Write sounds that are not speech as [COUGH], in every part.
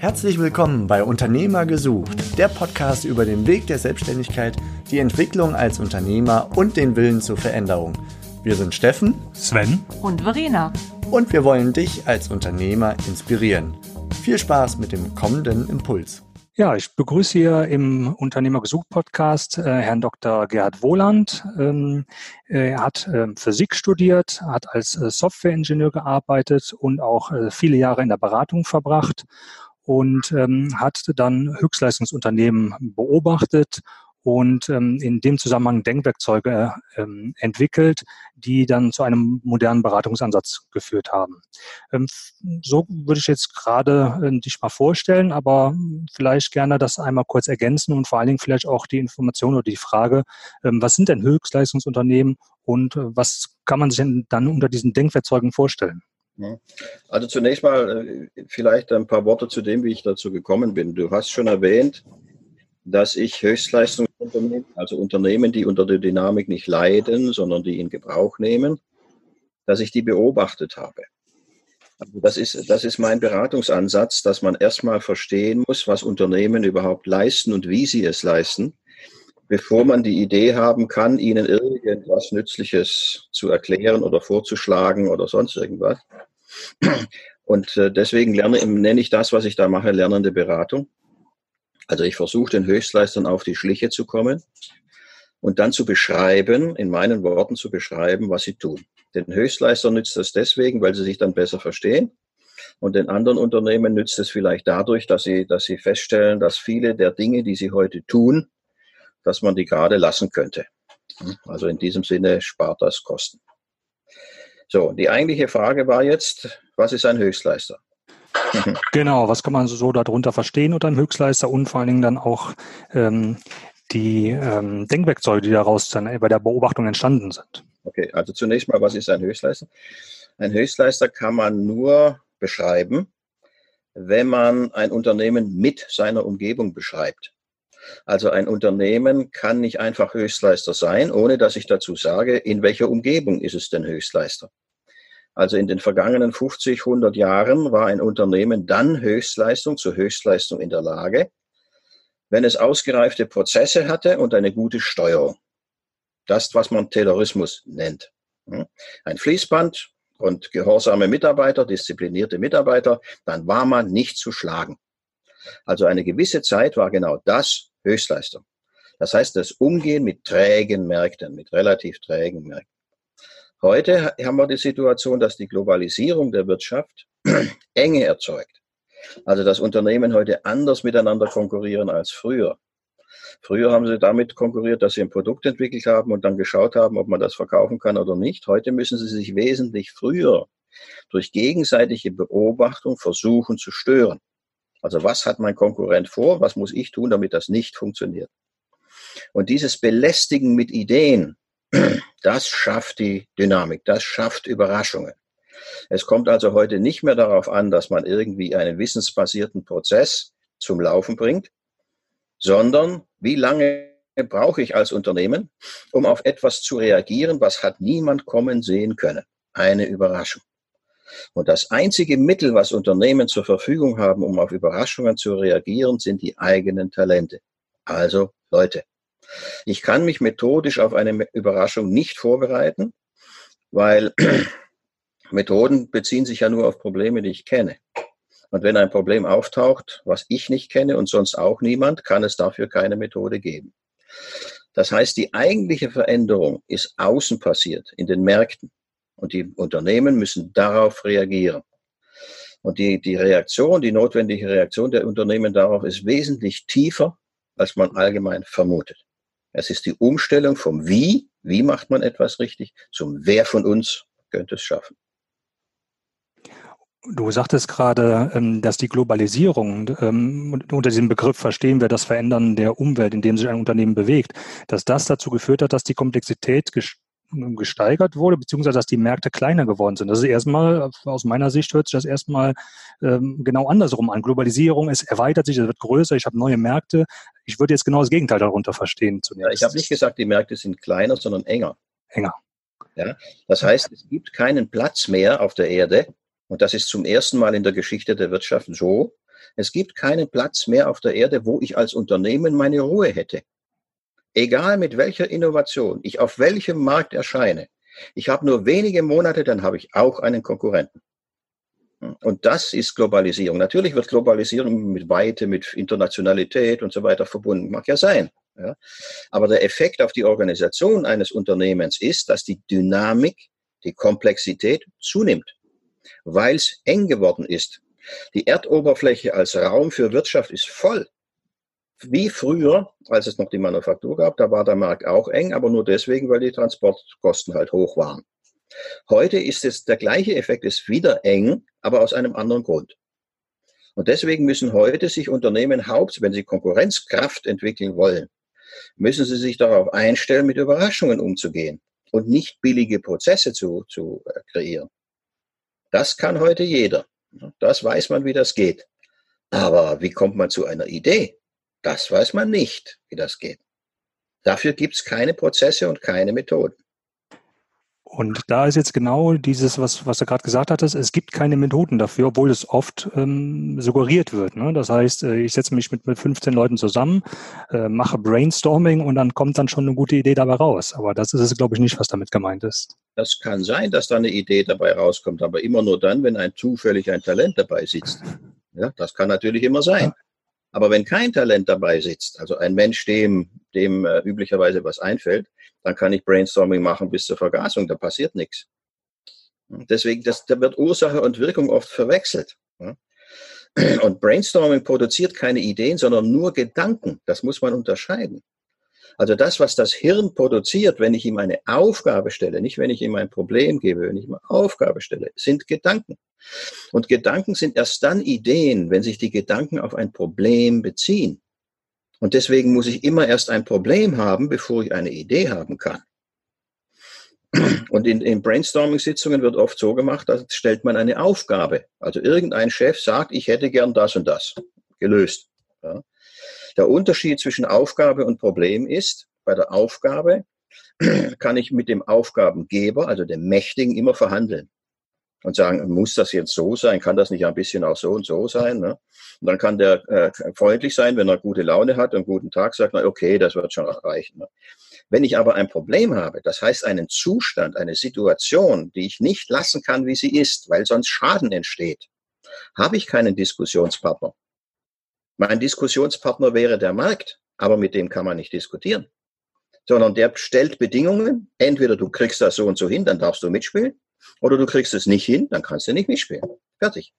Herzlich willkommen bei Unternehmer gesucht, der Podcast über den Weg der Selbstständigkeit, die Entwicklung als Unternehmer und den Willen zur Veränderung. Wir sind Steffen, Sven und Verena. Und wir wollen dich als Unternehmer inspirieren. Viel Spaß mit dem kommenden Impuls. Ja, ich begrüße hier im Unternehmer gesucht Podcast äh, Herrn Dr. Gerhard Wohland. Ähm, er hat äh, Physik studiert, hat als äh, Softwareingenieur gearbeitet und auch äh, viele Jahre in der Beratung verbracht und ähm, hat dann Höchstleistungsunternehmen beobachtet und ähm, in dem Zusammenhang Denkwerkzeuge ähm, entwickelt, die dann zu einem modernen Beratungsansatz geführt haben. Ähm, so würde ich jetzt gerade äh, dich mal vorstellen, aber vielleicht gerne das einmal kurz ergänzen und vor allen Dingen vielleicht auch die Information oder die Frage, ähm, was sind denn Höchstleistungsunternehmen und äh, was kann man sich denn dann unter diesen Denkwerkzeugen vorstellen? Also zunächst mal äh, vielleicht ein paar Worte zu dem, wie ich dazu gekommen bin. Du hast schon erwähnt, dass ich Höchstleistungsunternehmen, also Unternehmen, die unter der Dynamik nicht leiden, sondern die in Gebrauch nehmen, dass ich die beobachtet habe. Also das ist, das ist mein Beratungsansatz, dass man erstmal verstehen muss, was Unternehmen überhaupt leisten und wie sie es leisten, bevor man die Idee haben kann, ihnen irgendwas Nützliches zu erklären oder vorzuschlagen oder sonst irgendwas. Und äh, deswegen lerne, nenne ich das, was ich da mache, lernende Beratung. Also ich versuche den Höchstleistern auf die Schliche zu kommen und dann zu beschreiben, in meinen Worten zu beschreiben, was sie tun. Den Höchstleistern nützt das deswegen, weil sie sich dann besser verstehen. Und den anderen Unternehmen nützt es vielleicht dadurch, dass sie, dass sie feststellen, dass viele der Dinge, die sie heute tun, dass man die gerade lassen könnte. Also in diesem Sinne spart das Kosten. So, die eigentliche Frage war jetzt, was ist ein Höchstleister? [LAUGHS] Genau, was kann man so darunter verstehen unter einem Höchstleister und vor allen Dingen dann auch ähm, die ähm, Denkwerkzeuge, die daraus dann bei der Beobachtung entstanden sind. Okay, also zunächst mal, was ist ein Höchstleister? Ein Höchstleister kann man nur beschreiben, wenn man ein Unternehmen mit seiner Umgebung beschreibt. Also ein Unternehmen kann nicht einfach Höchstleister sein, ohne dass ich dazu sage, in welcher Umgebung ist es denn Höchstleister. Also in den vergangenen 50, 100 Jahren war ein Unternehmen dann Höchstleistung zur Höchstleistung in der Lage, wenn es ausgereifte Prozesse hatte und eine gute Steuerung. Das, was man Taylorismus nennt. Hm? Ein Fließband und gehorsame Mitarbeiter, disziplinierte Mitarbeiter, dann war man nicht zu schlagen. Also eine gewisse Zeit war genau das Höchstleistung. Das heißt, das Umgehen mit trägen Märkten, mit relativ trägen Märkten. Heute haben wir die Situation, dass die Globalisierung der Wirtschaft [CLEARS THROAT] Enge erzeugt. Also dass Unternehmen heute anders miteinander konkurrieren als früher. Früher haben sie damit konkurriert, dass sie ein Produkt entwickelt haben und dann geschaut haben, ob man das verkaufen kann oder nicht. Heute müssen sie sich wesentlich früher durch gegenseitige Beobachtung versuchen zu stören. Also was hat mein Konkurrent vor? Was muss ich tun, damit das nicht funktioniert? Und dieses Belästigen mit Ideen, [CLEARS THROAT] das schafft die Dynamik, das schafft Überraschungen. Es kommt also heute nicht mehr darauf an, dass man irgendwie einen wissensbasierten Prozess zum Laufen bringt, sondern wie lange brauche ich als Unternehmen, um auf etwas zu reagieren, was hat niemand kommen sehen können. Eine Überraschung. Und das einzige Mittel, was Unternehmen zur Verfügung haben, um auf Überraschungen zu reagieren, sind die eigenen Talente. Also Leute. Ich kann mich methodisch auf eine Überraschung nicht vorbereiten, weil [CLEARS THROAT] Methoden beziehen sich ja nur auf Probleme, die ich kenne. Und wenn ein Problem auftaucht, was ich nicht kenne und sonst auch niemand, kann es dafür keine Methode geben. Das heißt, die eigentliche Veränderung ist außen passiert, in den Märkten. Und die Unternehmen müssen darauf reagieren. Und die, die Reaktion, die notwendige Reaktion der Unternehmen darauf ist wesentlich tiefer, als man allgemein vermutet. Es ist die Umstellung vom Wie, wie macht man etwas richtig, zum Wer von uns könnte es schaffen. Du sagtest gerade, ähm, dass die Globalisierung, ähm, unter diesem Begriff verstehen wir das Verändern der Umwelt, in dem sich ein Unternehmen bewegt, dass das dazu geführt hat, dass die Komplexität gesteigert wurde, beziehungsweise dass die Märkte kleiner geworden sind. Das ist erstmal, aus meiner Sicht hört sich das erstmal ähm, genau andersrum an. Globalisierung, es erweitert sich, es wird größer, ich habe neue Märkte. Ich würde jetzt genau das Gegenteil darunter verstehen zunächst. Ja, ich habe nicht gesagt, die Märkte sind kleiner, sondern enger. Enger. Ja, das heißt, es gibt keinen Platz mehr auf der Erde, und das ist zum ersten Mal in der Geschichte der Wirtschaft so, Es gibt keinen Platz mehr auf der Erde, wo ich als Unternehmen meine Ruhe hätte. Egal mit welcher Innovation ich auf welchem Markt erscheine, ich habe nur wenige Monate, dann habe ich auch einen Konkurrenten. Und das ist Globalisierung. Natürlich wird Globalisierung mit Weite, mit Internationalität und so weiter verbunden. Mag ja sein. Ja. Aber der Effekt auf die Organisation eines Unternehmens ist, dass die Dynamik, die Komplexität zunimmt, weil es eng geworden ist. Die Erdoberfläche als Raum für Wirtschaft ist voll. Wie früher, als es noch die Manufaktur gab, da war der Markt auch eng, aber nur deswegen, weil die Transportkosten halt hoch waren. Heute ist es der gleiche Effekt, ist wieder eng, aber aus einem anderen Grund. Und deswegen müssen heute sich Unternehmen haupt, wenn sie Konkurrenzkraft entwickeln wollen, müssen sie sich darauf einstellen, mit Überraschungen umzugehen und nicht billige Prozesse zu, zu äh, kreieren. Das kann heute jeder. Das weiß man, wie das geht. Aber wie kommt man zu einer Idee? Das weiß man nicht, wie das geht. Dafür gibt es keine Prozesse und keine Methoden. Und da ist jetzt genau dieses, was, was du gerade gesagt hattest, es gibt keine Methoden dafür, obwohl es oft ähm, suggeriert wird. Ne? Das heißt, äh, ich setze mich mit, mit 15 Leuten zusammen, äh, mache Brainstorming und dann kommt dann schon eine gute Idee dabei raus. Aber das ist es, glaube ich, nicht, was damit gemeint ist. Das kann sein, dass da eine Idee dabei rauskommt, aber immer nur dann, wenn ein zufällig ein Talent dabei sitzt. Ja, das kann natürlich immer sein. Aber wenn kein Talent dabei sitzt, also ein Mensch, dem, dem äh, üblicherweise was einfällt, dann kann ich Brainstorming machen bis zur Vergasung, da passiert nichts. Deswegen, das, da wird Ursache und Wirkung oft verwechselt. Und Brainstorming produziert keine Ideen, sondern nur Gedanken. Das muss man unterscheiden. Also das, was das Hirn produziert, wenn ich ihm eine Aufgabe stelle, nicht wenn ich ihm ein Problem gebe, wenn ich ihm eine Aufgabe stelle, sind Gedanken. Und Gedanken sind erst dann Ideen, wenn sich die Gedanken auf ein Problem beziehen. Und deswegen muss ich immer erst ein Problem haben, bevor ich eine Idee haben kann. Und in, in Brainstorming-Sitzungen wird oft so gemacht, da stellt man eine Aufgabe. Also irgendein Chef sagt, ich hätte gern das und das gelöst. Ja. Der Unterschied zwischen Aufgabe und Problem ist, bei der Aufgabe [CLEARS THROAT] kann ich mit dem Aufgabengeber, also dem Mächtigen, immer verhandeln und sagen, muss das jetzt so sein? Kann das nicht ein bisschen auch so und so sein? Ne? Und dann kann der äh, freundlich sein, wenn er gute Laune hat und guten Tag sagt, na okay, das wird schon reichen. Ne? Wenn ich aber ein Problem habe, das heißt einen Zustand, eine Situation, die ich nicht lassen kann, wie sie ist, weil sonst Schaden entsteht, habe ich keinen Diskussionspartner. Mein Diskussionspartner wäre der Markt, aber mit dem kann man nicht diskutieren. Sondern der stellt Bedingungen, entweder du kriegst das so und so hin, dann darfst du mitspielen, oder du kriegst es nicht hin, dann kannst du nicht mitspielen. Fertig.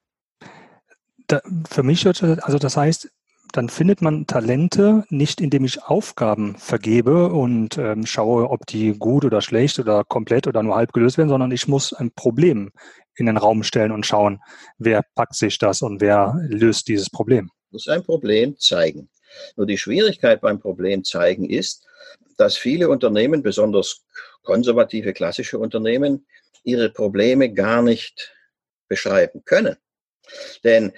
Da, für mich, also das heißt, dann findet man Talente nicht, indem ich Aufgaben vergebe und ähm, schaue, ob die gut oder schlecht oder komplett oder nur halb gelöst werden, sondern ich muss ein Problem in den Raum stellen und schauen, wer packt sich das und wer löst dieses Problem. Du musst ein Problem zeigen. Nur die Schwierigkeit beim Problem zeigen ist, dass viele Unternehmen, besonders konservative klassische Unternehmen, ihre Probleme gar nicht beschreiben können. Denn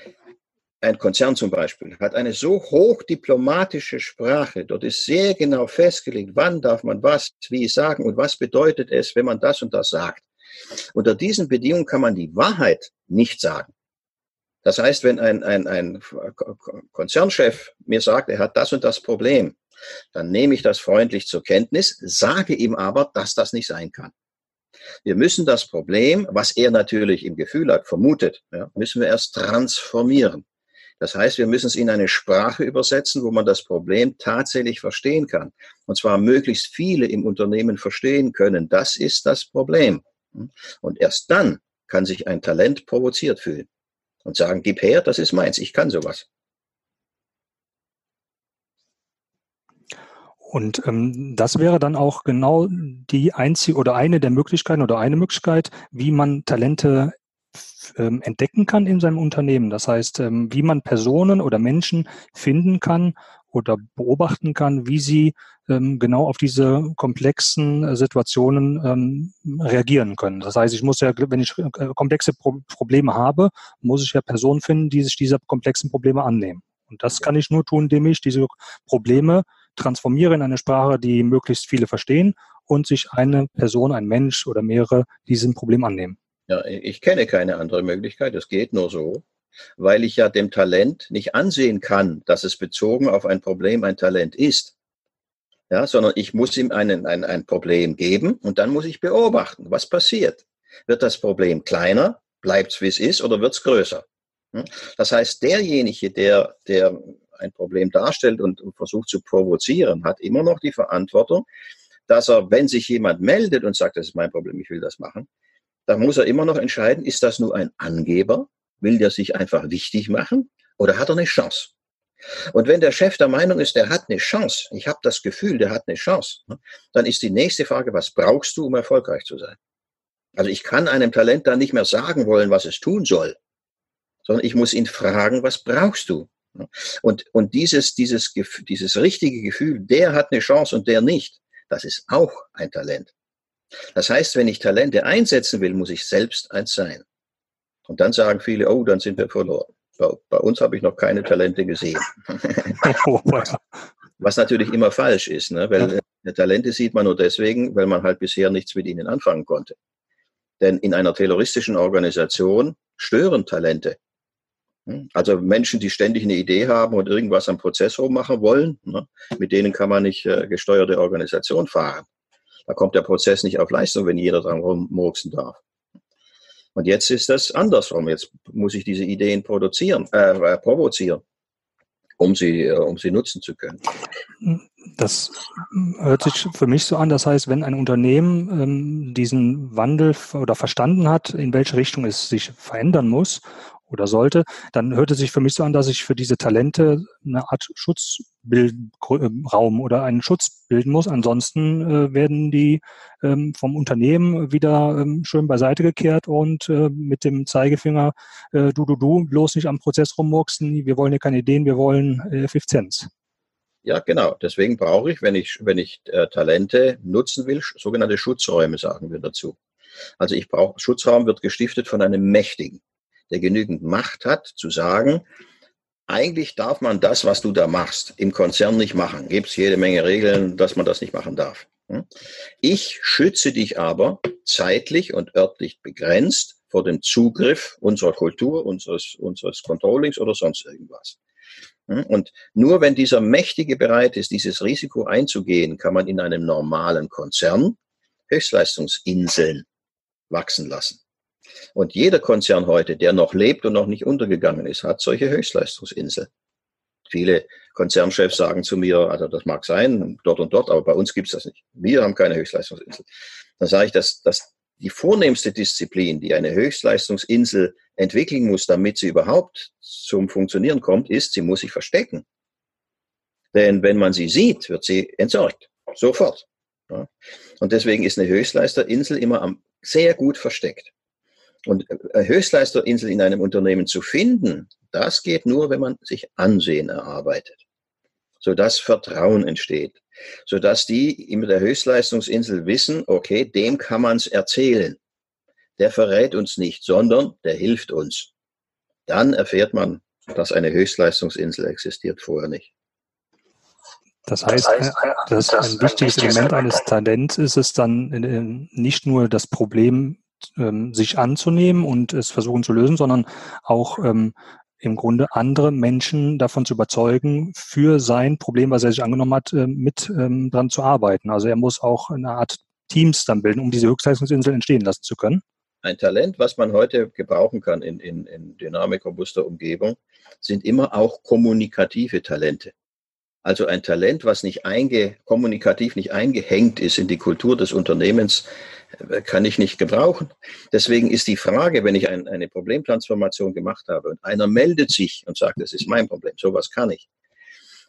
ein Konzern zum Beispiel hat eine so hochdiplomatische Sprache, dort ist sehr genau festgelegt, wann darf man was, wie sagen und was bedeutet es, wenn man das und das sagt. Unter diesen Bedingungen kann man die Wahrheit nicht sagen. Das heißt, wenn ein, ein, ein Konzernchef mir sagt, er hat das und das Problem, dann nehme ich das freundlich zur Kenntnis, sage ihm aber, dass das nicht sein kann. Wir müssen das Problem, was er natürlich im Gefühl hat, vermutet, ja, müssen wir erst transformieren. Das heißt, wir müssen es in eine Sprache übersetzen, wo man das Problem tatsächlich verstehen kann. Und zwar möglichst viele im Unternehmen verstehen können. Das ist das Problem. Und erst dann kann sich ein Talent provoziert fühlen und sagen, gib her, das ist meins, ich kann sowas. Und ähm, das wäre dann auch genau die einzige oder eine der Möglichkeiten oder eine Möglichkeit, wie man Talente ähm, entdecken kann in seinem Unternehmen. Das heißt, ähm, wie man Personen oder Menschen finden kann oder beobachten kann, wie sie ähm, genau auf diese komplexen äh, Situationen ähm, reagieren können. Das heißt, ich muss ja, wenn ich äh, komplexe Pro Probleme habe, muss ich ja Personen finden, die sich dieser komplexen Probleme annehmen. Und das kann ich nur tun, indem ich diese Probleme transformiere in eine Sprache, die möglichst viele verstehen und sich eine Person, ein Mensch oder mehrere diesem Problem annehmen. Ja, ich kenne keine andere Möglichkeit. Es geht nur so. Weil ich ja dem Talent nicht ansehen kann, dass es bezogen auf ein Problem ein Talent ist. Ja, sondern ich muss ihm einen, ein, ein Problem geben und dann muss ich beobachten, was passiert. Wird das Problem kleiner, bleibt es wie es ist oder wird es größer? Hm? Das heißt, derjenige, der, der ein Problem darstellt und, und versucht zu provozieren, hat immer noch die Verantwortung, dass er, wenn sich jemand meldet und sagt, das ist mein Problem, ich will das machen, dann muss er immer noch entscheiden, ist das nur ein Angeber? Will der sich einfach wichtig machen? Oder hat er eine Chance? Und wenn der Chef der Meinung ist, der hat eine Chance, ich habe das Gefühl, der hat eine Chance, ne, dann ist die nächste Frage, was brauchst du, um erfolgreich zu sein? Also ich kann einem Talent dann nicht mehr sagen wollen, was es tun soll, sondern ich muss ihn fragen, was brauchst du? Ne? Und, und dieses, dieses, dieses richtige Gefühl, der hat eine Chance und der nicht, das ist auch ein Talent. Das heißt, wenn ich Talente einsetzen will, muss ich selbst eins sein. Und dann sagen viele, oh, dann sind wir verloren. Bei, uns habe ich noch keine Talente gesehen. Was natürlich immer falsch ist, ne? weil ja. Talente sieht man nur deswegen, weil man halt bisher nichts mit ihnen anfangen konnte. Denn in einer terroristischen Organisation stören Talente. Hm? Also Menschen, die ständig eine Idee haben und irgendwas am Prozess rummachen wollen, ne? mit denen kann man nicht äh, gesteuerte Organisation fahren. Da kommt der Prozess nicht auf Leistung, wenn jeder dran rummurksen darf. Und jetzt ist das andersrum. Jetzt muss ich diese Ideen produzieren, äh, äh, provozieren, um sie, äh, um sie nutzen zu können. Das hört sich für mich so an. Das heißt, wenn ein Unternehmen ähm, diesen Wandel oder verstanden hat, in welche Richtung es sich verändern muss oder sollte, dann hört es sich für mich so an, dass ich für diese Talente eine Art Schutzraum oder einen Schutz bilden muss. Ansonsten äh, werden die ähm, vom Unternehmen wieder ähm, schön beiseite gekehrt und äh, mit dem Zeigefinger, äh, du, du, du, bloß nicht am Prozess rummurksen, wir wollen ja keine Ideen, wir wollen äh, Effizienz. Ja, genau. Deswegen brauche ich, wenn ich, wenn ich äh, Talente nutzen will, sogenannte Schutzräume, sagen wir dazu. Also ich brauche, Schutzraum wird gestiftet von einem Mächtigen der genügend Macht hat, zu sagen, eigentlich darf man das, was du da machst, im Konzern nicht machen. Gibt es jede Menge Regeln, dass man das nicht machen darf. Hm? Ich schütze dich aber zeitlich und örtlich begrenzt vor dem Zugriff unserer Kultur, unseres, unseres Controllings oder sonst irgendwas. Hm? Und nur wenn dieser Mächtige bereit ist, dieses Risiko einzugehen, kann man in einem normalen Konzern Höchstleistungsinseln wachsen lassen. Und jeder Konzern heute, der noch lebt und noch nicht untergegangen ist, hat solche Höchstleistungsinseln. Viele Konzernchefs sagen zu mir, also das mag sein, dort und dort, aber bei uns gibt es das nicht. Wir haben keine Höchstleistungsinsel. Dann sage ich, dass, dass die vornehmste Disziplin, die eine Höchstleistungsinsel entwickeln muss, damit sie überhaupt zum Funktionieren kommt, ist, sie muss sich verstecken. Denn wenn man sie sieht, wird sie entsorgt. Sofort. Und deswegen ist eine Höchstleisterinsel immer am, sehr gut versteckt. Und eine Höchstleisterinsel in einem Unternehmen zu finden, das geht nur, wenn man sich Ansehen erarbeitet, sodass Vertrauen entsteht, sodass die in der Höchstleistungsinsel wissen, okay, dem kann man es erzählen. Der verrät uns nicht, sondern der hilft uns. Dann erfährt man, dass eine Höchstleistungsinsel existiert, vorher nicht. Das heißt, das, das ein wichtiges Element eines Talents ist es dann nicht nur das Problem ähm, sich anzunehmen und es versuchen zu lösen, sondern auch ähm, im Grunde andere Menschen davon zu überzeugen, für sein Problem, was er sich angenommen hat, äh, mit ähm, dran zu arbeiten. Also er muss auch eine Art Teams dann bilden, um diese Höchstleistungsinsel entstehen lassen zu können. Ein Talent, was man heute gebrauchen kann in, in, in dynamik-robuster Umgebung, sind immer auch kommunikative Talente. Also ein Talent, was nicht einge, kommunikativ nicht eingehängt ist in die Kultur des Unternehmens, kann ich nicht gebrauchen. Deswegen ist die Frage, wenn ich ein, eine Problemtransformation gemacht habe und einer meldet sich und sagt, das ist mein Problem, sowas kann ich,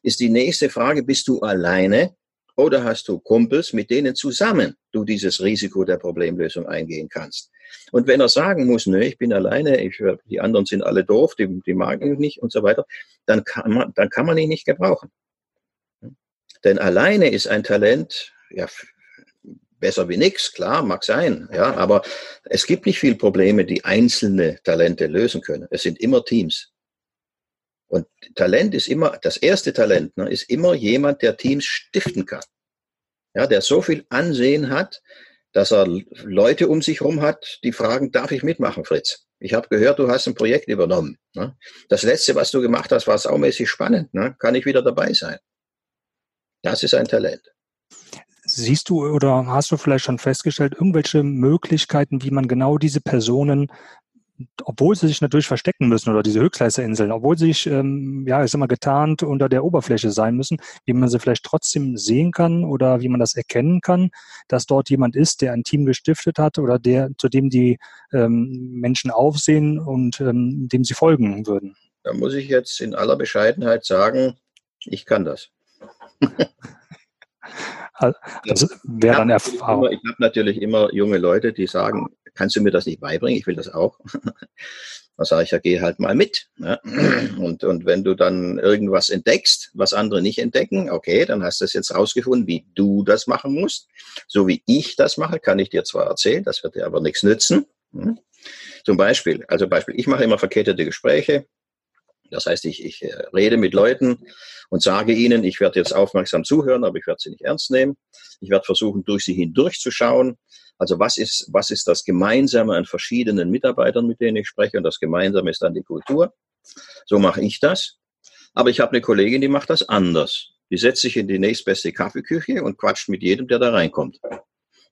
ist die nächste Frage, bist du alleine oder hast du Kumpels, mit denen zusammen du dieses Risiko der Problemlösung eingehen kannst? Und wenn er sagen muss, nö, ich bin alleine, ich, die anderen sind alle doof, die, die mag ich nicht und so weiter, dann kann man, dann kann man ihn nicht gebrauchen. Denn alleine ist ein Talent, ja, besser wie nichts, klar, mag sein, ja, aber es gibt nicht viele Probleme, die einzelne Talente lösen können. Es sind immer Teams. Und Talent ist immer, das erste Talent ne, ist immer jemand, der Teams stiften kann. Ja, der so viel Ansehen hat, dass er Leute um sich herum hat, die fragen, darf ich mitmachen, Fritz? Ich habe gehört, du hast ein Projekt übernommen. Ne? Das letzte, was du gemacht hast, war saumäßig spannend. Ne? Kann ich wieder dabei sein? Das ist ein Talent. Siehst du oder hast du vielleicht schon festgestellt, irgendwelche Möglichkeiten, wie man genau diese Personen obwohl sie sich natürlich verstecken müssen oder diese Höchstleisterinseln, obwohl sie sich, ähm, ja, ich sag mal, getarnt unter der Oberfläche sein müssen, wie man sie vielleicht trotzdem sehen kann oder wie man das erkennen kann, dass dort jemand ist, der ein Team gestiftet hat oder der, zu dem die ähm, Menschen aufsehen und ähm, dem sie folgen würden. Da muss ich jetzt in aller Bescheidenheit sagen, ich kann das. [LAUGHS] das wäre dann Erfahrung. Ich habe natürlich immer junge Leute, die sagen, kannst du mir das nicht beibringen? Ich will das auch. [LAUGHS] Dann sage ich, ja, geh halt mal mit. Ne? Und, und wenn du dann irgendwas entdeckst, was andere nicht entdecken, okay, dann hast du es jetzt rausgefunden, wie du das machen musst. So wie ich das mache, kann ich dir zwar erzählen, das wird dir aber nichts nützen. Hm? Zum Beispiel, also Beispiel, ich mache immer verkettete Gespräche. Das heißt, ich, ich äh, rede mit Leuten und sage ihnen, ich werde jetzt aufmerksam zuhören, aber ich werde sie nicht ernst nehmen. Ich werde versuchen, durch sie hindurchzuschauen also was ist, was ist das Gemeinsame an verschiedenen Mitarbeitern, mit denen ich spreche? Und das Gemeinsame ist dann die Kultur. So mache ich das. Aber ich habe eine Kollegin, die macht das anders. Die setzt sich in die nächstbeste Kaffeeküche und quatscht mit jedem, der da reinkommt.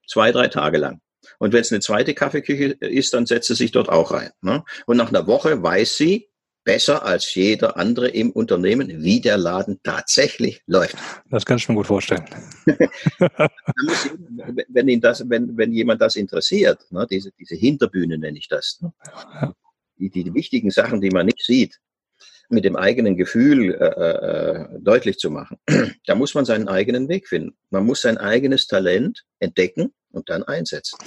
Zwei, drei Tage lang. Und wenn es eine zweite Kaffeeküche ist, dann setzt sie sich dort auch rein. Ne? Und nach einer Woche weiß sie, besser als jeder andere im Unternehmen, wie der Laden tatsächlich läuft. Das kann ich mir gut vorstellen. [LAUGHS] wenn, ihn das, wenn, wenn jemand das interessiert, ne, diese, diese Hinterbühne nenne ich das, ne, die, die wichtigen Sachen, die man nicht sieht, mit dem eigenen Gefühl äh, äh, deutlich zu machen, [CLEARS THROAT] da muss man seinen eigenen Weg finden. Man muss sein eigenes Talent entdecken und dann einsetzen.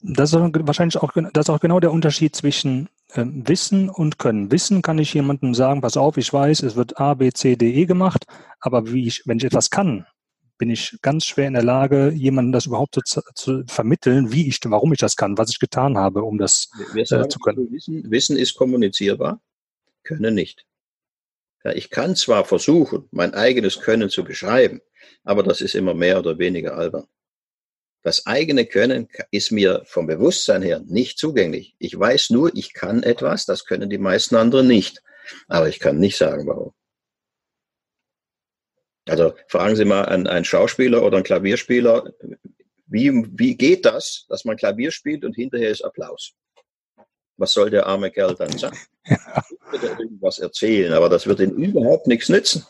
Das ist wahrscheinlich auch, das ist auch genau der Unterschied zwischen Wissen und Können. Wissen kann ich jemandem sagen, pass auf, ich weiß, es wird A, B, C, D, E gemacht, aber wie ich, wenn ich etwas kann, bin ich ganz schwer in der Lage, jemandem das überhaupt zu, zu vermitteln, wie ich, warum ich das kann, was ich getan habe, um das Wir sagen, äh, zu können. Wissen, Wissen ist kommunizierbar, Können nicht. Ja, ich kann zwar versuchen, mein eigenes Können zu beschreiben, aber das ist immer mehr oder weniger albern. Das eigene Können ist mir vom Bewusstsein her nicht zugänglich. Ich weiß nur, ich kann etwas, das können die meisten anderen nicht. Aber ich kann nicht sagen, warum. Also fragen Sie mal einen, einen Schauspieler oder einen Klavierspieler, wie, wie geht das, dass man Klavier spielt und hinterher ist Applaus? Was soll der arme Kerl dann sagen? Ja. Wird er irgendwas erzählen, aber das wird ihm überhaupt nichts nützen.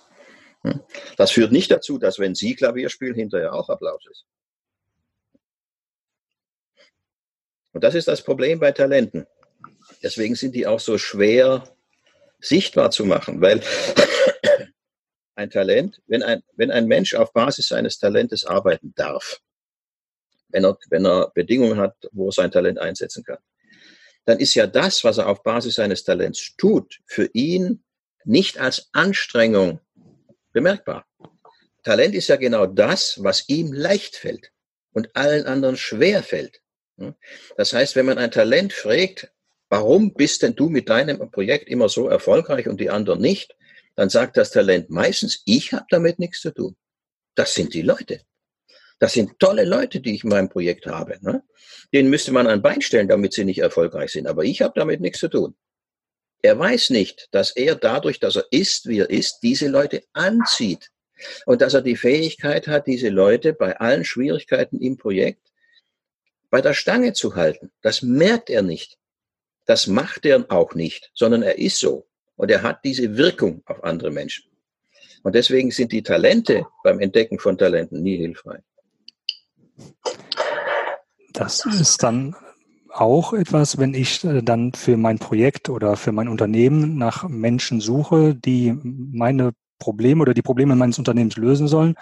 Hm? Das führt nicht dazu, dass wenn Sie Klavier spielen, hinterher auch Applaus ist. Und das ist das Problem bei Talenten. Deswegen sind die auch so schwer sichtbar zu machen, weil [CLEARS THROAT] ein Talent, wenn ein, wenn ein Mensch auf Basis seines Talentes arbeiten darf, wenn er, wenn er Bedingungen hat, wo er sein Talent einsetzen kann, dann ist ja das, was er auf Basis seines Talents tut, für ihn nicht als Anstrengung bemerkbar. Talent ist ja genau das, was ihm leicht fällt und allen anderen schwer fällt. Hm? Das heißt, wenn man ein Talent fragt, warum bist denn du mit deinem Projekt immer so erfolgreich und die anderen nicht, dann sagt das Talent meistens, ich habe damit nichts zu tun. Das sind die Leute. Das sind tolle Leute, die ich in meinem Projekt habe. Ne? Denen müsste man ein Bein stellen, damit sie nicht erfolgreich sind. Aber ich habe damit nichts zu tun. Er weiß nicht, dass er dadurch, dass er ist, wie er ist, diese Leute anzieht. Und dass er die Fähigkeit hat, diese Leute bei allen Schwierigkeiten im Projekt bei der Stange zu halten. Das merkt er nicht. Das macht er auch nicht, sondern er ist so. Und er hat diese Wirkung auf andere Menschen. Und deswegen sind die Talente beim Entdecken von Talenten nie hilfreich. Das ist dann auch etwas, wenn ich äh, dann für mein Projekt oder für mein Unternehmen nach Menschen suche, die meine Probleme oder die Probleme meines Unternehmens lösen sollen,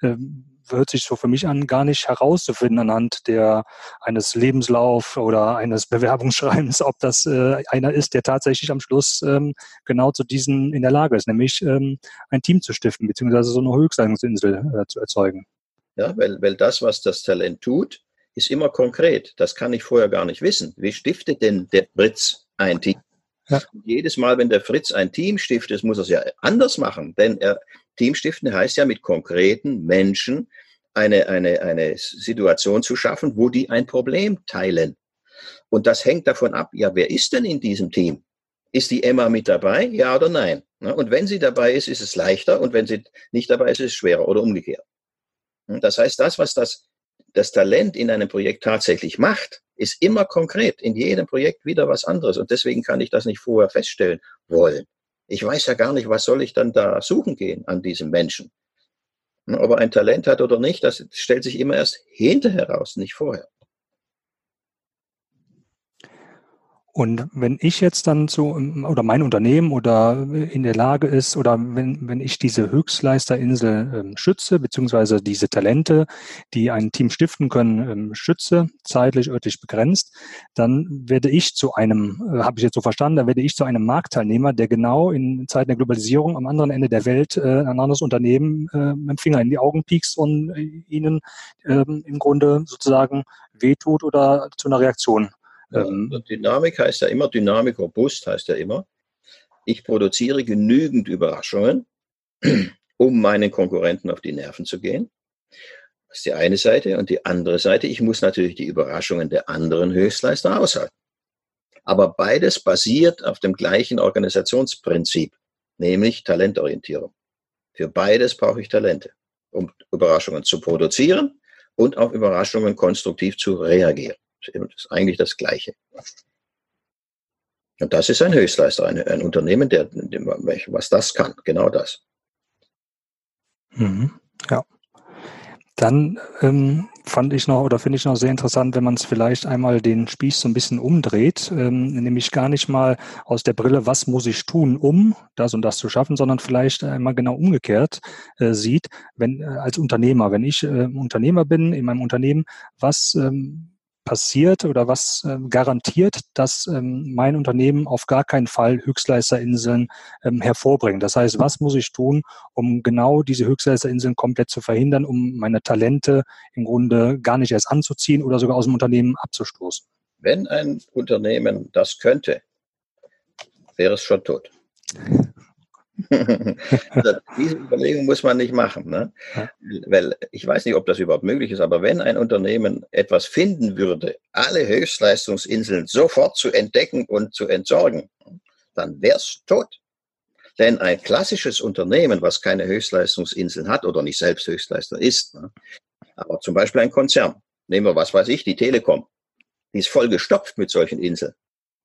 ähm, hört sich so für mich an, gar nicht herauszufinden anhand der eines Lebenslauf oder eines Bewerbungsschreibens, ob das äh, einer ist, der tatsächlich am Schluss ähm, genau zu diesen in der Lage ist, nämlich ähm, ein Team zu stiften, beziehungsweise so eine Höchstleistungsinsel äh, zu erzeugen. Ja, weil, weil das, was das Talent tut, ist immer konkret. Das kann ich vorher gar nicht wissen. Wie stiftet denn der Fritz ein Team? Ja. Jedes Mal, wenn der Fritz ein Team stiftet, muss er es ja anders machen, denn er, Team stiften heißt ja mit konkreten Menschen eine, eine, eine Situation zu schaffen, wo die ein Problem teilen. Und das hängt davon ab, ja, wer ist denn in diesem Team? Ist die Emma mit dabei? Ja oder nein? Und wenn sie dabei ist, ist es leichter und wenn sie nicht dabei ist, ist es schwerer oder umgekehrt. Das heißt, das, was das, das Talent in einem Projekt tatsächlich macht, ist immer konkret. In jedem Projekt wieder was anderes. Und deswegen kann ich das nicht vorher feststellen wollen. Ich weiß ja gar nicht, was soll ich dann da suchen gehen an diesem Menschen. Ob er ein Talent hat oder nicht, das stellt sich immer erst hinterher raus, nicht vorher. Und wenn ich jetzt dann so, oder mein Unternehmen oder in der Lage ist, oder wenn, wenn ich diese Höchstleisterinsel ähm, schütze, beziehungsweise diese Talente, die ein Team stiften können, ähm, schütze, zeitlich, örtlich begrenzt, dann werde ich zu einem, äh, habe ich jetzt so verstanden, dann werde ich zu einem Marktteilnehmer, der genau in Zeiten der Globalisierung am anderen Ende der Welt äh, ein anderes Unternehmen äh, mit dem Finger in die Augen piekst und äh, ihnen ähm, im Grunde sozusagen wehtut oder zu einer Reaktion ähm, Dynamik heißt ja immer, Dynamik robust heißt ja immer, ich produziere genügend Überraschungen, [CLEARS THROAT] um meinen Konkurrenten auf die Nerven zu gehen. Das ist die eine Seite. Und die andere Seite, ich muss natürlich die Überraschungen der anderen Höchstleister aushalten. Aber beides basiert auf dem gleichen Organisationsprinzip, nämlich Talentorientierung. Für beides brauche ich Talente, um Überraschungen zu produzieren und auf Überraschungen konstruktiv zu reagieren. Ist eigentlich das Gleiche. Und das ist ein Höchstleister, ein, ein Unternehmen, der, was das kann, genau das. Mhm. Ja. Dann ähm, fand ich noch oder finde ich noch sehr interessant, wenn man es vielleicht einmal den Spieß so ein bisschen umdreht, ähm, nämlich gar nicht mal aus der Brille, was muss ich tun, um das und das zu schaffen, sondern vielleicht einmal genau umgekehrt äh, sieht, wenn äh, als Unternehmer, wenn ich äh, Unternehmer bin in meinem Unternehmen, was ähm, passiert oder was äh, garantiert, dass ähm, mein Unternehmen auf gar keinen Fall Höchstleisterinseln ähm, hervorbringt. Das heißt, was muss ich tun, um genau diese Höchstleisterinseln komplett zu verhindern, um meine Talente im Grunde gar nicht erst anzuziehen oder sogar aus dem Unternehmen abzustoßen? Wenn ein Unternehmen das könnte, wäre es schon tot. Also diese Überlegung muss man nicht machen. Ne? Weil ich weiß nicht, ob das überhaupt möglich ist, aber wenn ein Unternehmen etwas finden würde, alle Höchstleistungsinseln sofort zu entdecken und zu entsorgen, dann wäre es tot. Denn ein klassisches Unternehmen, was keine Höchstleistungsinseln hat oder nicht selbst Höchstleister ist, ne? aber zum Beispiel ein Konzern, nehmen wir was weiß ich, die Telekom, die ist voll gestopft mit solchen Inseln.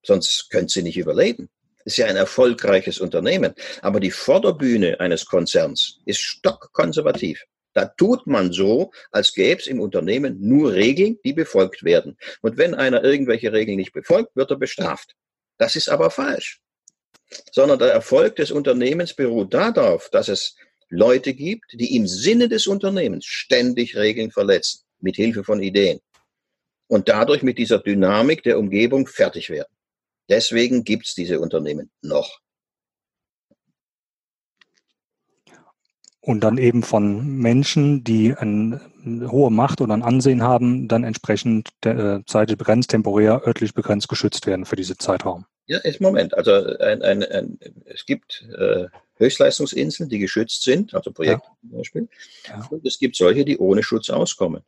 Sonst könnte sie nicht überleben ist ja ein erfolgreiches Unternehmen. Aber die Vorderbühne eines Konzerns ist stockkonservativ. Da tut man so, als gäbe es im Unternehmen nur Regeln, die befolgt werden. Und wenn einer irgendwelche Regeln nicht befolgt, wird er bestraft. Das ist aber falsch. Sondern der Erfolg des Unternehmens beruht darauf, dass es Leute gibt, die im Sinne des Unternehmens ständig Regeln verletzen, mit Hilfe von Ideen. Und dadurch mit dieser Dynamik der Umgebung fertig werden. Deswegen gibt es diese Unternehmen noch. Und dann eben von Menschen, die eine hohe Macht oder ein Ansehen haben, dann entsprechend der, äh, zeitlich begrenzt, temporär, örtlich begrenzt geschützt werden für diesen Zeitraum. Ja, ist Moment. Also ein, ein, ein, es gibt äh, Höchstleistungsinseln, die geschützt sind, also Projekte ja. zum Beispiel. Ja. Und es gibt solche, die ohne Schutz auskommen.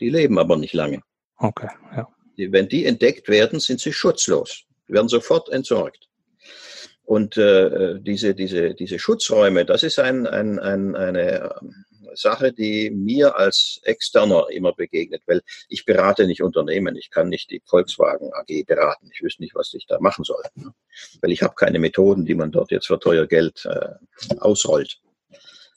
Die leben aber nicht lange. Okay, ja. Wenn die entdeckt werden, sind sie schutzlos. Die werden sofort entsorgt. Und äh, diese, diese, diese Schutzräume, das ist ein, ein, ein, eine ähm, Sache, die mir als Externer immer begegnet, weil ich berate nicht Unternehmen, ich kann nicht die Volkswagen AG beraten, ich wüsste nicht, was ich da machen soll, ne? weil ich habe keine Methoden, die man dort jetzt für teuer Geld äh, ausrollt,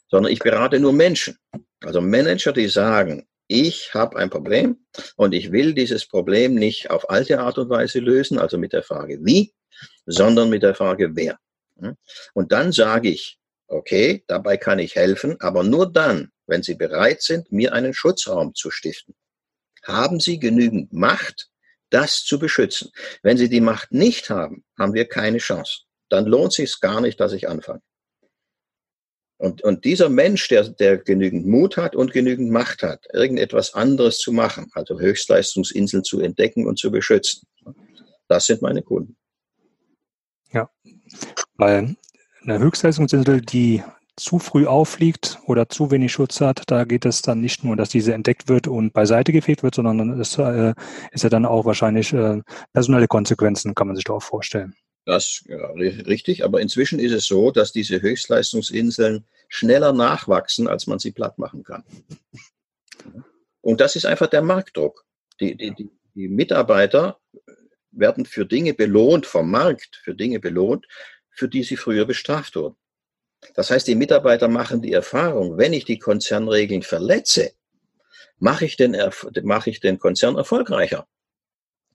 sondern ich berate nur Menschen, also Manager, die sagen, ich habe ein Problem und ich will dieses Problem nicht auf alte Art und Weise lösen, also mit der Frage wie, sondern mit der Frage wer. Und dann sage ich, okay, dabei kann ich helfen, aber nur dann, wenn Sie bereit sind, mir einen Schutzraum zu stiften. Haben Sie genügend Macht, das zu beschützen? Wenn Sie die Macht nicht haben, haben wir keine Chance. Dann lohnt es sich gar nicht, dass ich anfange. Und, und dieser Mensch, der, der genügend Mut hat und genügend Macht hat, irgendetwas anderes zu machen, also Höchstleistungsinseln zu entdecken und zu beschützen, das sind meine Kunden. Ja, weil eine Höchstleistungsinsel, die zu früh auffliegt oder zu wenig Schutz hat, da geht es dann nicht nur, dass diese entdeckt wird und beiseite gefegt wird, sondern es äh, ist ja dann auch wahrscheinlich äh, personelle Konsequenzen, kann man sich da auch vorstellen. Das ja, richtig, aber inzwischen ist es so, dass diese Höchstleistungsinseln schneller nachwachsen, als man sie platt machen kann. Und das ist einfach der Marktdruck. Die, die, die, Mitarbeiter werden für Dinge belohnt, vom Markt für Dinge belohnt, für die sie früher bestraft wurden. Das heißt, die Mitarbeiter machen die Erfahrung, wenn ich die Konzernregeln verletze, mache ich den, mache ich den Konzern erfolgreicher.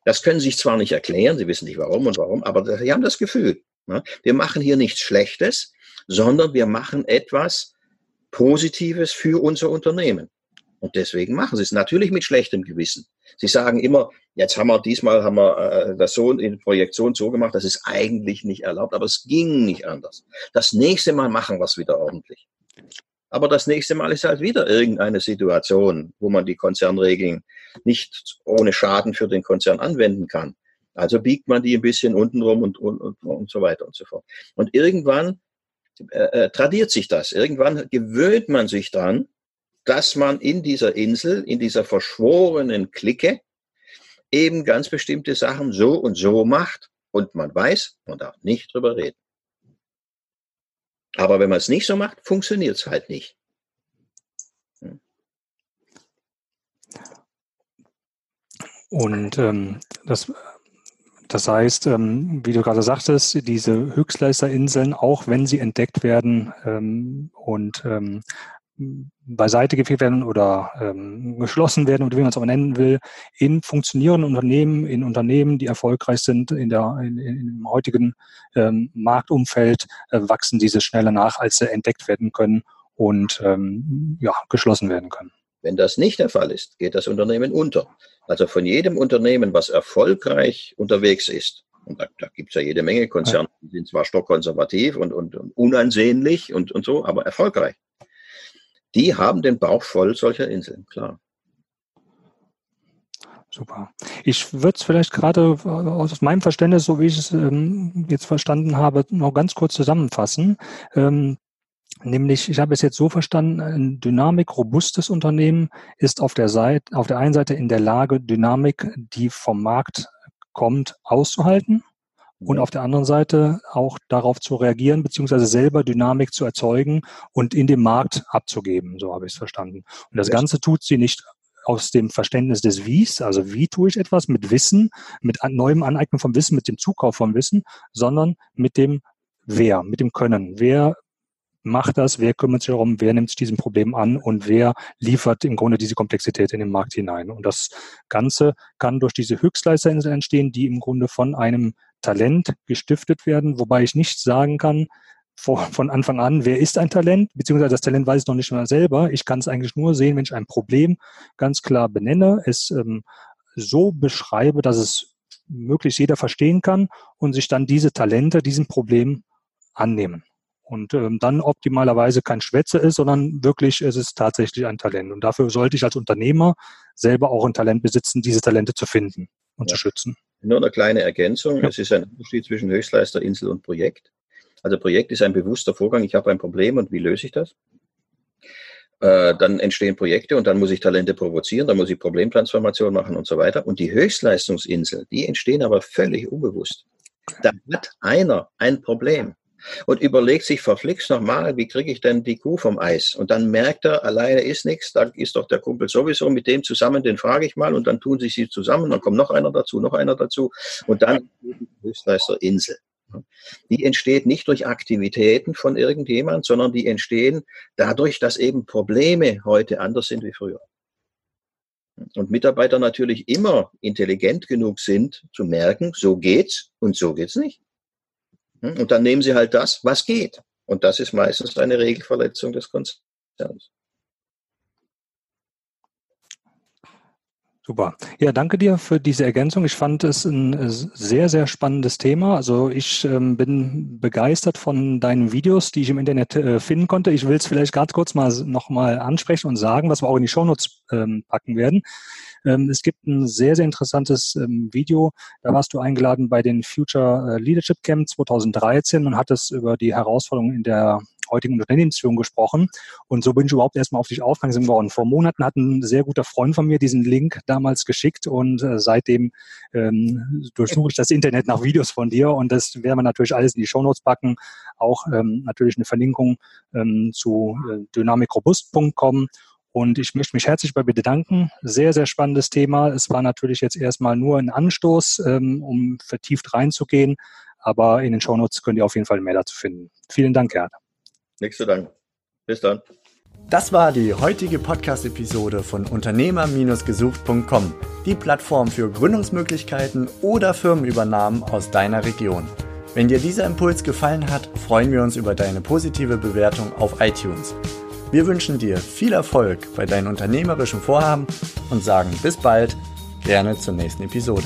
Das können sie sich zwar nicht erklären, sie wissen nicht warum und warum, aber sie haben das Gefühl. Ne? Wir machen hier nichts Schlechtes, sondern wir machen etwas Positives für unser Unternehmen. Und deswegen machen sie es natürlich mit schlechtem Gewissen. Sie sagen immer, jetzt haben wir diesmal haben wir äh, das so in Projektion so gemacht, das ist eigentlich nicht erlaubt, aber es ging nicht anders. Das nächste Mal machen wir es wieder ordentlich. Aber das nächste Mal ist halt wieder irgendeine Situation, wo man die Konzernregeln nicht ohne Schaden für den Konzern anwenden kann. Also biegt man die ein bisschen untenrum und, und, und, und so weiter und so fort. Und irgendwann äh, äh, tradiert sich das. Irgendwann gewöhnt man sich dran, dass man in dieser Insel, in dieser verschworenen Clique eben ganz bestimmte Sachen so und so macht und man weiß, man darf nicht drüber reden. Aber wenn man es nicht so macht, funktioniert es halt nicht. Und ähm, das, das heißt, ähm, wie du gerade sagtest, diese Höchstleisterinseln, auch wenn sie entdeckt werden ähm, und ähm, beiseite gefegt werden oder ähm, geschlossen werden oder wie man es auch nennen will, in funktionierenden Unternehmen, in Unternehmen, die erfolgreich sind in der in, in, im heutigen ähm, Marktumfeld, äh, wachsen diese schneller nach, als sie entdeckt werden können und ähm, ja, geschlossen werden können. Wenn das nicht der Fall ist, geht das Unternehmen unter. Also von jedem Unternehmen, was erfolgreich unterwegs ist, und da, da gibt es ja jede Menge Konzerne, die sind zwar stockkonservativ und, und, und unansehnlich und, und so, aber erfolgreich die haben den Bauch voll solcher Inseln, klar. Super. Ich würde es vielleicht gerade aus meinem Verständnis, so wie ich es ähm, jetzt verstanden habe, noch ganz kurz zusammenfassen. Ähm, nämlich, ich habe es jetzt so verstanden, ein dynamikrobustes Unternehmen ist auf der Seite, auf der einen Seite in der Lage, Dynamik, die vom Markt kommt, auszuhalten und auf der anderen Seite auch darauf zu reagieren, beziehungsweise selber Dynamik zu erzeugen und in dem Markt abzugeben. So habe ich es verstanden. Und das Ganze tut sie nicht aus dem Verständnis des Wies, also wie tue ich etwas mit Wissen, mit neuem Aneignen von Wissen, mit dem Zukauf von Wissen, sondern mit dem Wer, mit dem Können. Wer macht das, wer kümmert sich darum, wer nimmt sich diesem Problem an und wer liefert im Grunde diese Komplexität in den Markt hinein. Und das Ganze kann durch diese Höchstleisterinsel entstehen, die im Grunde von einem Talent gestiftet werden, wobei ich nicht sagen kann, von Anfang an, wer ist ein Talent, beziehungsweise das Talent weiß ich noch nicht mal selber. Ich kann es eigentlich nur sehen, wenn ich ein Problem ganz klar benenne, es ähm, so beschreibe, dass es möglichst jeder verstehen kann und sich dann diese Talente diesem Problem annehmen. Und ähm, dann optimalerweise kein Schwätze ist, sondern wirklich es ist tatsächlich ein Talent. Und dafür sollte ich als Unternehmer selber auch ein Talent besitzen, diese Talente zu finden und ja. zu schützen. Nur eine kleine Ergänzung. Ja. Es ist ein Unterschied zwischen Höchstleister, Insel und Projekt. Also Projekt ist ein bewusster Vorgang. Ich habe ein Problem und wie löse ich das? Äh, dann entstehen Projekte und dann muss ich Talente provozieren, dann muss ich Problemtransformation machen und so weiter. Und die Höchstleistungsinsel, die entstehen aber völlig unbewusst. Da hat einer ein Problem und überlegt sich verflixt nochmal, wie kriege ich denn die Kuh vom Eis? Und dann merkt er, alleine ist nichts, da ist doch der Kumpel sowieso mit dem zusammen, den frage ich mal und dann tun sich sie zusammen, dann kommt noch einer dazu, noch einer dazu und dann Höchstleisterinsel. Die entsteht nicht durch Aktivitäten von irgendjemand, sondern die entstehen dadurch, dass eben Probleme heute anders sind wie früher. Und Mitarbeiter natürlich immer intelligent genug sind, zu merken, so geht's und so geht's nicht. Hm? Und dann nehmen sie halt das, was geht. Und das ist meistens eine Regelverletzung des Konzerns. Super. Ja, danke dir für diese Ergänzung. Ich fand es ein sehr, sehr spannendes Thema. Also ich ähm, bin begeistert von deinen Videos, die ich im Internet äh, finden konnte. Ich will es vielleicht ganz kurz mal nochmal ansprechen und sagen, was wir auch in die Shownotes ähm, packen werden. Ähm, es gibt ein sehr, sehr interessantes ähm, Video. Da warst du eingeladen bei den Future äh, Leadership Camp 2013 und hattest über die Herausforderungen in der heutigen Unternehmensführung gesprochen. Und so bin ich überhaupt erstmal auf dich aufmerksam geworden. Vor Monaten hat ein sehr guter Freund von mir diesen Link damals geschickt und äh, seitdem ähm, durchsuche ich das Internet nach Videos von dir und das werden wir natürlich alles in die Shownotes packen. Auch ähm, natürlich eine Verlinkung ähm, zu äh, dynamikrobust.com und ich möchte mich herzlich bei dir bedanken. Sehr, sehr spannendes Thema. Es war natürlich jetzt erstmal nur ein Anstoß, ähm, um vertieft reinzugehen. Aber in den Shownotes könnt ihr auf jeden Fall mehr dazu finden. Vielen Dank, Gerd. Nichts zu danken. Bis dann. Das war die heutige Podcast-Episode von Unternehmer-gesucht.com, die Plattform für Gründungsmöglichkeiten oder Firmenübernahmen aus deiner Region. Wenn dir dieser Impuls gefallen hat, freuen wir uns über deine positive Bewertung auf iTunes. Wir wünschen dir viel Erfolg bei deinen unternehmerischen Vorhaben und sagen bis bald, gerne zur nächsten Episode.